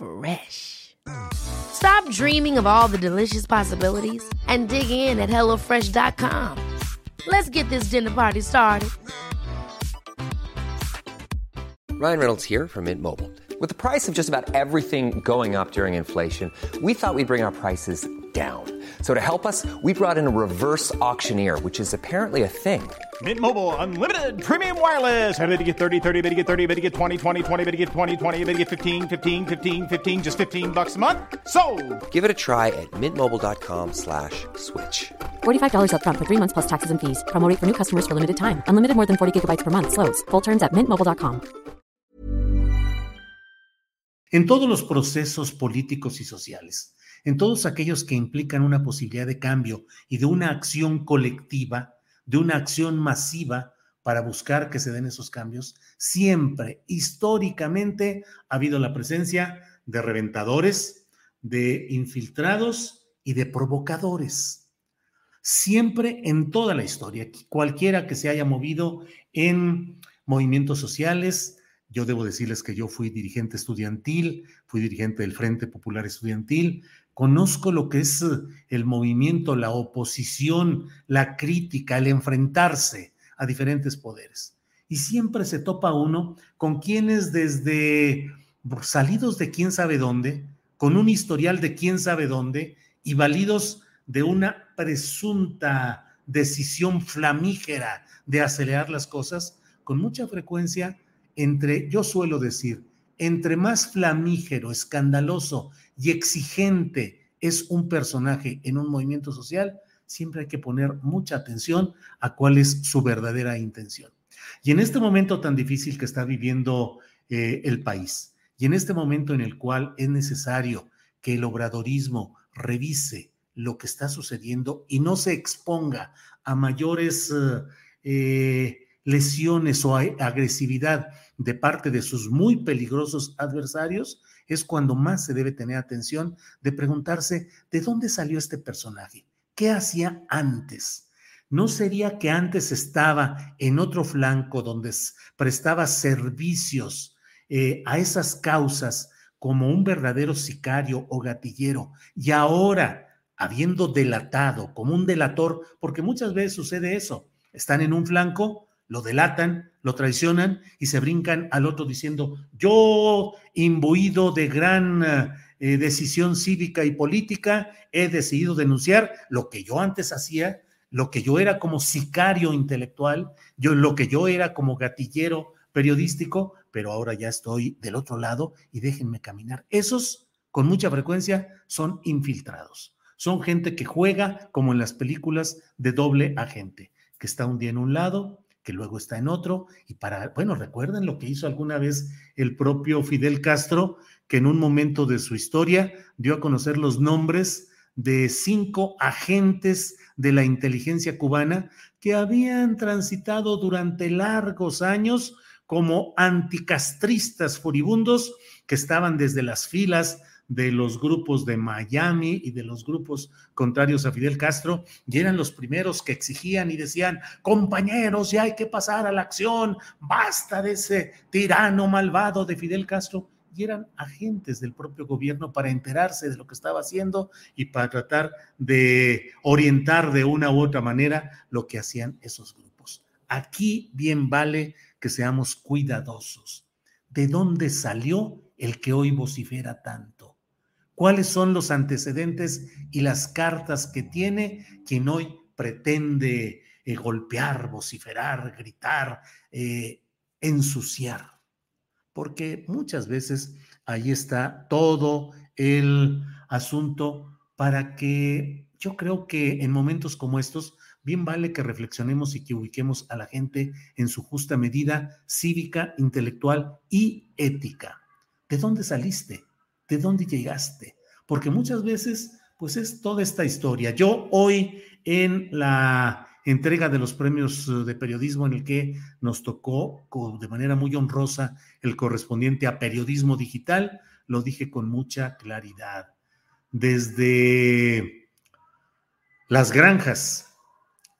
Fresh. Stop dreaming of all the delicious possibilities and dig in at HelloFresh.com. Let's get this dinner party started. Ryan Reynolds here from Mint Mobile. With the price of just about everything going up during inflation, we thought we'd bring our prices down. So to help us, we brought in a reverse auctioneer, which is apparently a thing. Mint Mobile unlimited premium wireless. Ready to get 30, 30, bit to get 30, bit to get 20, 20, 20, bit to get 20, 20, bit to get 15, 15, 15, 15 just 15 bucks a month. So, Give it a try at mintmobile.com/switch. slash $45 upfront for three months plus taxes and fees. Promo for new customers for limited time. Unlimited more than 40 gigabytes per month. Slows. Full terms at mintmobile.com. En todos los procesos políticos y sociales, en todos aquellos que implican una posibilidad de cambio y de una acción colectiva, de una acción masiva para buscar que se den esos cambios, siempre, históricamente, ha habido la presencia de reventadores, de infiltrados y de provocadores. Siempre en toda la historia, cualquiera que se haya movido en movimientos sociales, yo debo decirles que yo fui dirigente estudiantil, fui dirigente del Frente Popular Estudiantil, conozco lo que es el movimiento, la oposición, la crítica, el enfrentarse a diferentes poderes. Y siempre se topa uno con quienes desde salidos de quién sabe dónde, con un historial de quién sabe dónde y validos de una presunta decisión flamígera de acelerar las cosas, con mucha frecuencia entre, yo suelo decir, entre más flamígero, escandaloso y exigente es un personaje en un movimiento social, siempre hay que poner mucha atención a cuál es su verdadera intención. Y en este momento tan difícil que está viviendo eh, el país, y en este momento en el cual es necesario que el obradorismo revise lo que está sucediendo y no se exponga a mayores eh, lesiones o agresividad de parte de sus muy peligrosos adversarios, es cuando más se debe tener atención de preguntarse de dónde salió este personaje, qué hacía antes. ¿No sería que antes estaba en otro flanco donde prestaba servicios eh, a esas causas como un verdadero sicario o gatillero y ahora habiendo delatado como un delator, porque muchas veces sucede eso, están en un flanco, lo delatan, lo traicionan y se brincan al otro diciendo, yo, imbuido de gran eh, decisión cívica y política, he decidido denunciar lo que yo antes hacía, lo que yo era como sicario intelectual, yo, lo que yo era como gatillero periodístico, pero ahora ya estoy del otro lado y déjenme caminar. Esos, con mucha frecuencia, son infiltrados. Son gente que juega como en las películas de doble agente, que está un día en un lado, que luego está en otro, y para, bueno, recuerden lo que hizo alguna vez el propio Fidel Castro, que en un momento de su historia dio a conocer los nombres de cinco agentes de la inteligencia cubana que habían transitado durante largos años como anticastristas furibundos que estaban desde las filas de los grupos de Miami y de los grupos contrarios a Fidel Castro, y eran los primeros que exigían y decían, compañeros, ya hay que pasar a la acción, basta de ese tirano malvado de Fidel Castro. Y eran agentes del propio gobierno para enterarse de lo que estaba haciendo y para tratar de orientar de una u otra manera lo que hacían esos grupos. Aquí bien vale que seamos cuidadosos. ¿De dónde salió el que hoy vocifera tanto? Cuáles son los antecedentes y las cartas que tiene quien hoy pretende eh, golpear, vociferar, gritar, eh, ensuciar. Porque muchas veces ahí está todo el asunto para que yo creo que en momentos como estos, bien vale que reflexionemos y que ubiquemos a la gente en su justa medida cívica, intelectual y ética. ¿De dónde saliste? ¿De dónde llegaste? Porque muchas veces, pues es toda esta historia. Yo hoy en la entrega de los premios eh, de periodismo en el que nos tocó de manera muy honrosa el correspondiente a periodismo digital, lo dije con mucha claridad. Desde las granjas,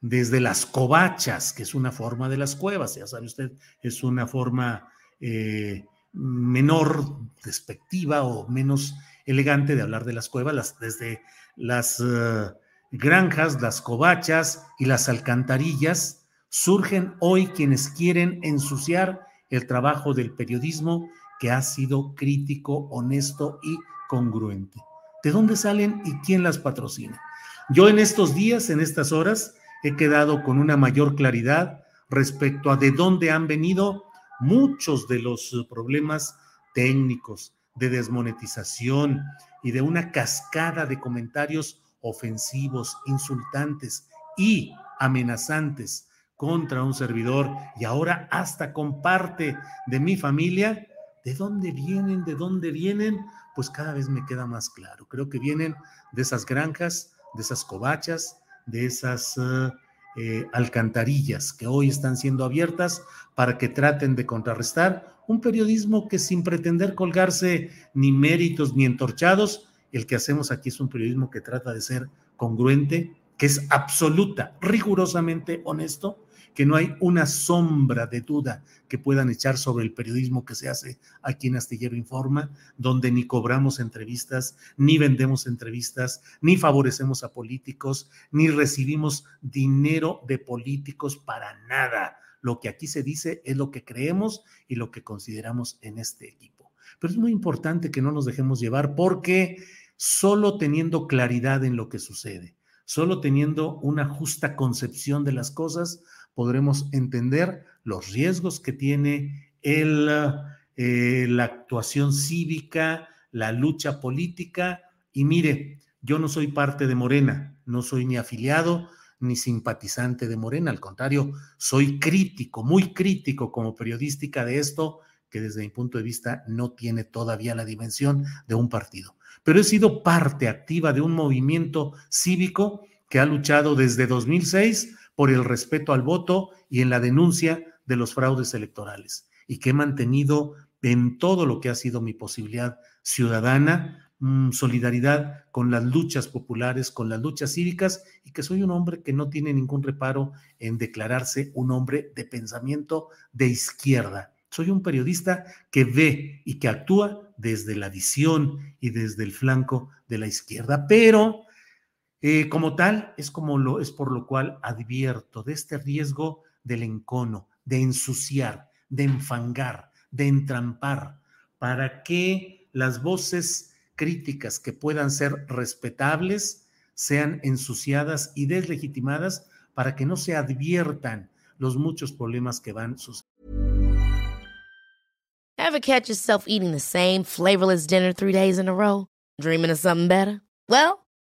desde las covachas, que es una forma de las cuevas, ya sabe usted, es una forma eh, menor, despectiva o menos elegante de hablar de las cuevas, desde las eh, granjas, las covachas y las alcantarillas, surgen hoy quienes quieren ensuciar el trabajo del periodismo que ha sido crítico, honesto y congruente. ¿De dónde salen y quién las patrocina? Yo en estos días, en estas horas, he quedado con una mayor claridad respecto a de dónde han venido muchos de los problemas técnicos, de desmonetización y de una cascada de comentarios ofensivos, insultantes y amenazantes contra un servidor y ahora hasta con parte de mi familia, ¿de dónde vienen? ¿De dónde vienen? Pues cada vez me queda más claro. Creo que vienen de esas granjas, de esas covachas, de esas eh, eh, alcantarillas que hoy están siendo abiertas para que traten de contrarrestar un periodismo que sin pretender colgarse ni méritos ni entorchados, el que hacemos aquí es un periodismo que trata de ser congruente, que es absoluta, rigurosamente honesto, que no hay una sombra de duda que puedan echar sobre el periodismo que se hace aquí en Astillero Informa, donde ni cobramos entrevistas, ni vendemos entrevistas, ni favorecemos a políticos, ni recibimos dinero de políticos para nada. Lo que aquí se dice es lo que creemos y lo que consideramos en este equipo. Pero es muy importante que no nos dejemos llevar porque solo teniendo claridad en lo que sucede, solo teniendo una justa concepción de las cosas, podremos entender los riesgos que tiene el, eh, la actuación cívica, la lucha política. Y mire, yo no soy parte de Morena, no soy ni afiliado ni simpatizante de Morena, al contrario, soy crítico, muy crítico como periodística de esto, que desde mi punto de vista no tiene todavía la dimensión de un partido pero he sido parte activa de un movimiento cívico que ha luchado desde 2006 por el respeto al voto y en la denuncia de los fraudes electorales y que he mantenido en todo lo que ha sido mi posibilidad ciudadana, mm, solidaridad con las luchas populares, con las luchas cívicas y que soy un hombre que no tiene ningún reparo en declararse un hombre de pensamiento de izquierda. Soy un periodista que ve y que actúa desde la visión y desde el flanco de la izquierda, pero eh, como tal es como lo es por lo cual advierto de este riesgo del encono, de ensuciar, de enfangar, de entrampar, para que las voces críticas que puedan ser respetables sean ensuciadas y deslegitimadas para que no se adviertan los muchos problemas que van sucediendo. Ever catch yourself eating the same flavorless dinner three days in a row? Dreaming of something better? Well,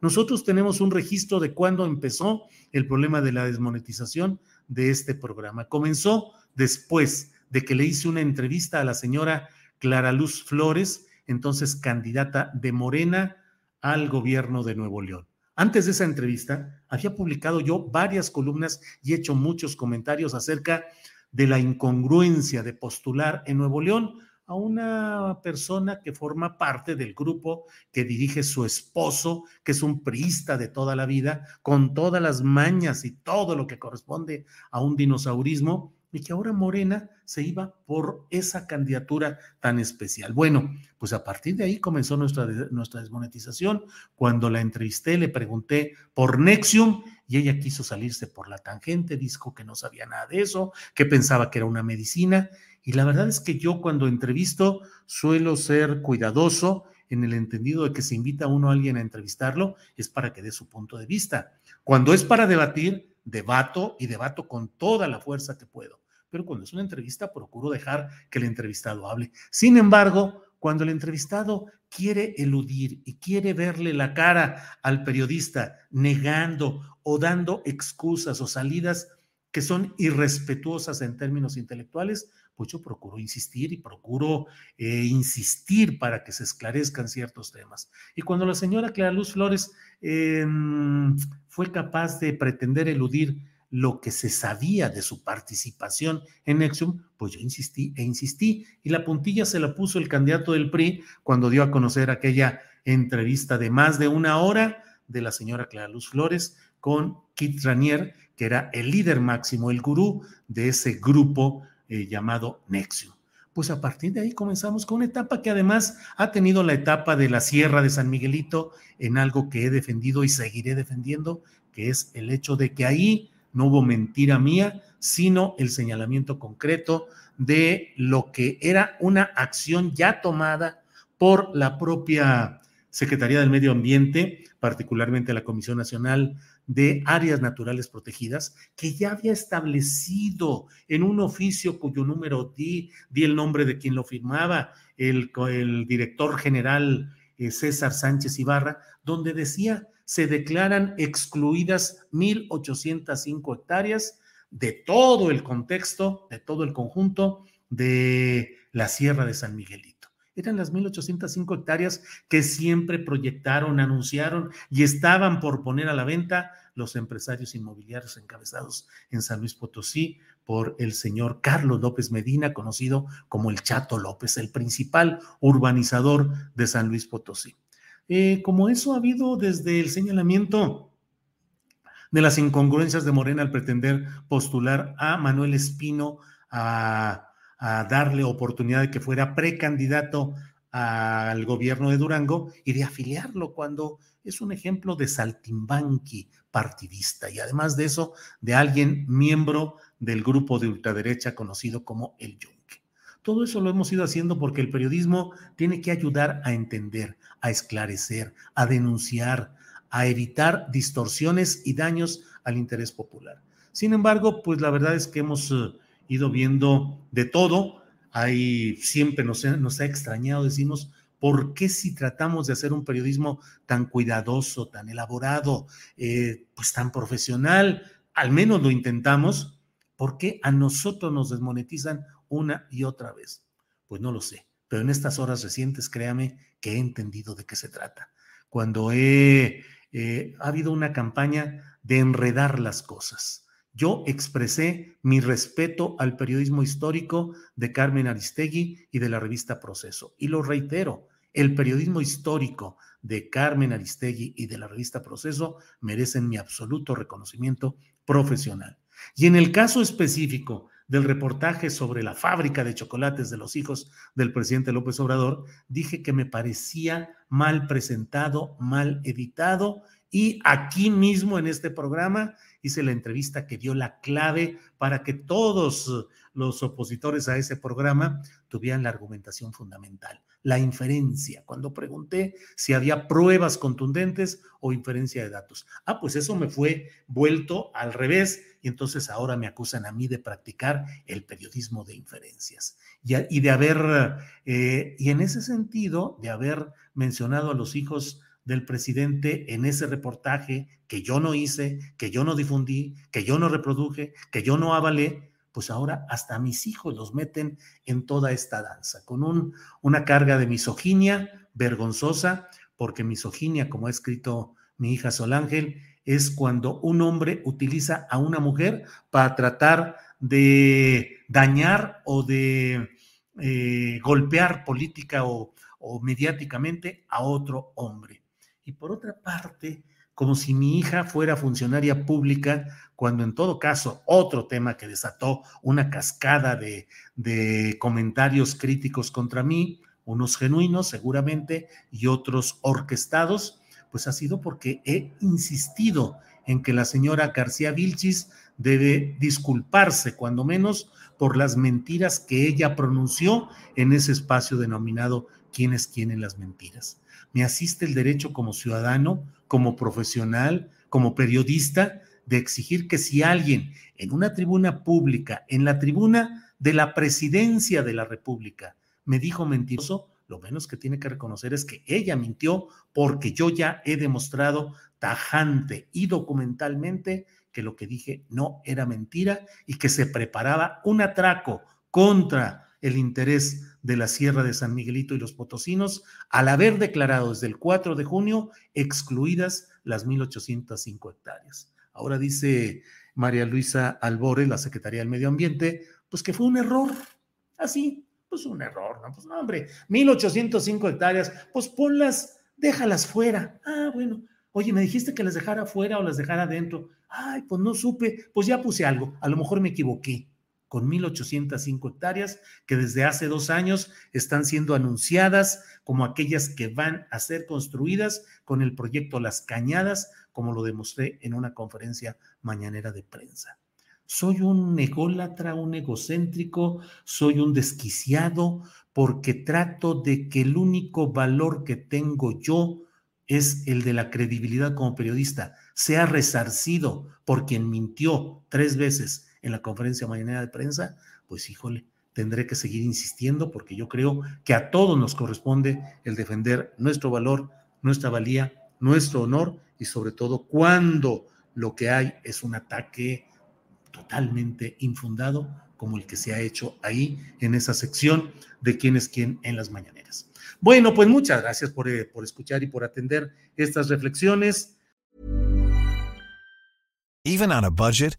Nosotros tenemos un registro de cuándo empezó el problema de la desmonetización de este programa. Comenzó después de que le hice una entrevista a la señora Clara Luz Flores, entonces candidata de Morena al gobierno de Nuevo León. Antes de esa entrevista, había publicado yo varias columnas y hecho muchos comentarios acerca de la incongruencia de postular en Nuevo León a una persona que forma parte del grupo que dirige su esposo, que es un priista de toda la vida, con todas las mañas y todo lo que corresponde a un dinosaurismo, y que ahora Morena se iba por esa candidatura tan especial. Bueno, pues a partir de ahí comenzó nuestra, nuestra desmonetización. Cuando la entrevisté, le pregunté por Nexium y ella quiso salirse por la tangente, dijo que no sabía nada de eso, que pensaba que era una medicina. Y la verdad es que yo cuando entrevisto suelo ser cuidadoso en el entendido de que si invita a uno a alguien a entrevistarlo es para que dé su punto de vista. Cuando es para debatir, debato y debato con toda la fuerza que puedo. Pero cuando es una entrevista, procuro dejar que el entrevistado hable. Sin embargo, cuando el entrevistado quiere eludir y quiere verle la cara al periodista negando o dando excusas o salidas que son irrespetuosas en términos intelectuales, pues yo procuro insistir y procuro eh, insistir para que se esclarezcan ciertos temas. Y cuando la señora Clara Luz Flores em, fue capaz de pretender eludir lo que se sabía de su participación en Nexium, pues yo insistí e insistí. Y la puntilla se la puso el candidato del PRI cuando dio a conocer aquella entrevista de más de una hora de la señora Clara Luz Flores con Kit Ranier, que era el líder máximo, el gurú de ese grupo eh, llamado Nexium. Pues a partir de ahí comenzamos con una etapa que además ha tenido la etapa de la Sierra de San Miguelito en algo que he defendido y seguiré defendiendo, que es el hecho de que ahí no hubo mentira mía, sino el señalamiento concreto de lo que era una acción ya tomada por la propia Secretaría del Medio Ambiente, particularmente la Comisión Nacional de áreas naturales protegidas, que ya había establecido en un oficio cuyo número di, di el nombre de quien lo firmaba, el, el director general eh, César Sánchez Ibarra, donde decía, se declaran excluidas 1.805 hectáreas de todo el contexto, de todo el conjunto de la Sierra de San Miguelito eran las 1.805 hectáreas que siempre proyectaron, anunciaron y estaban por poner a la venta los empresarios inmobiliarios encabezados en San Luis Potosí por el señor Carlos López Medina, conocido como el Chato López, el principal urbanizador de San Luis Potosí. Eh, como eso ha habido desde el señalamiento de las incongruencias de Morena al pretender postular a Manuel Espino a a darle oportunidad de que fuera precandidato al gobierno de Durango y de afiliarlo cuando es un ejemplo de saltimbanqui partidista y además de eso, de alguien miembro del grupo de ultraderecha conocido como el Yunque. Todo eso lo hemos ido haciendo porque el periodismo tiene que ayudar a entender, a esclarecer, a denunciar, a evitar distorsiones y daños al interés popular. Sin embargo, pues la verdad es que hemos eh, ido viendo de todo. Ahí siempre nos, ha extrañado, decimos, ¿por qué si tratamos de hacer un periodismo tan cuidadoso, tan elaborado, eh, pues tan profesional, al menos lo intentamos, ¿por qué a nosotros nos desmonetizan una y otra vez? Pues no lo sé, pero en estas horas recientes, créame que he entendido de qué se trata. Cuando he, eh, ha habido una campaña de enredar las cosas yo expresé mi respeto al periodismo histórico de Carmen Aristegui y de la revista Proceso. Y lo reitero, el periodismo histórico de Carmen Aristegui y de la revista Proceso merecen mi absoluto reconocimiento profesional. Y en el caso específico del reportaje sobre la fábrica de chocolates de los hijos del presidente López Obrador, dije que me parecía mal presentado, mal editado y aquí mismo en este programa hice la entrevista que dio la clave para que todos los opositores a ese programa tuvieran la argumentación fundamental, la inferencia, cuando pregunté si había pruebas contundentes o inferencia de datos. Ah, pues eso me fue vuelto al revés y entonces ahora me acusan a mí de practicar el periodismo de inferencias y, de haber, eh, y en ese sentido, de haber mencionado a los hijos del presidente en ese reportaje que yo no hice, que yo no difundí, que yo no reproduje, que yo no avalé, pues ahora hasta mis hijos los meten en toda esta danza, con un, una carga de misoginia vergonzosa, porque misoginia, como ha escrito mi hija Solángel, es cuando un hombre utiliza a una mujer para tratar de dañar o de eh, golpear política o, o mediáticamente a otro hombre. Y por otra parte, como si mi hija fuera funcionaria pública, cuando en todo caso otro tema que desató una cascada de, comentarios críticos contra mí, unos genuinos seguramente y otros orquestados, pues ha sido porque he insistido en que la señora García Vilchis debe disculparse, cuando menos, por las mentiras que ella pronunció en ese espacio denominado ¿Quiénes quieren las mentiras? Me asiste el derecho como ciudadano, como profesional, como periodista, de exigir que si alguien en una tribuna pública, en la tribuna de la presidencia de la República, me dijo mentiroso, lo menos que tiene que reconocer es que ella mintió porque yo ya he demostrado tajante y documentalmente que lo que dije no era mentira y que se preparaba un atraco contra el interés de la Sierra de San Miguelito y los Potosinos al haber declarado desde el 4 de junio excluidas las 1.805 hectáreas. Ahora dice María Luisa Albore, la Secretaría del Medio Ambiente, pues que fue un error. Así, pues un error, ¿no? Pues no, hombre, 1.805 hectáreas, pues ponlas, déjalas fuera. Ah, bueno, oye, me dijiste que las dejara fuera o las dejara adentro. Ay, pues no supe, pues ya puse algo, a lo mejor me equivoqué con 1.805 hectáreas que desde hace dos años están siendo anunciadas como aquellas que van a ser construidas con el proyecto Las Cañadas, como lo demostré en una conferencia mañanera de prensa. Soy un ególatra, un egocéntrico, soy un desquiciado, porque trato de que el único valor que tengo yo es el de la credibilidad como periodista, sea resarcido por quien mintió tres veces en la conferencia mañana de prensa, pues híjole, tendré que seguir insistiendo porque yo creo que a todos nos corresponde el defender nuestro valor, nuestra valía, nuestro honor y sobre todo cuando lo que hay es un ataque totalmente infundado como el que se ha hecho ahí en esa sección de quién es quién en las mañaneras. Bueno, pues muchas gracias por, eh, por escuchar y por atender estas reflexiones. Even on a budget,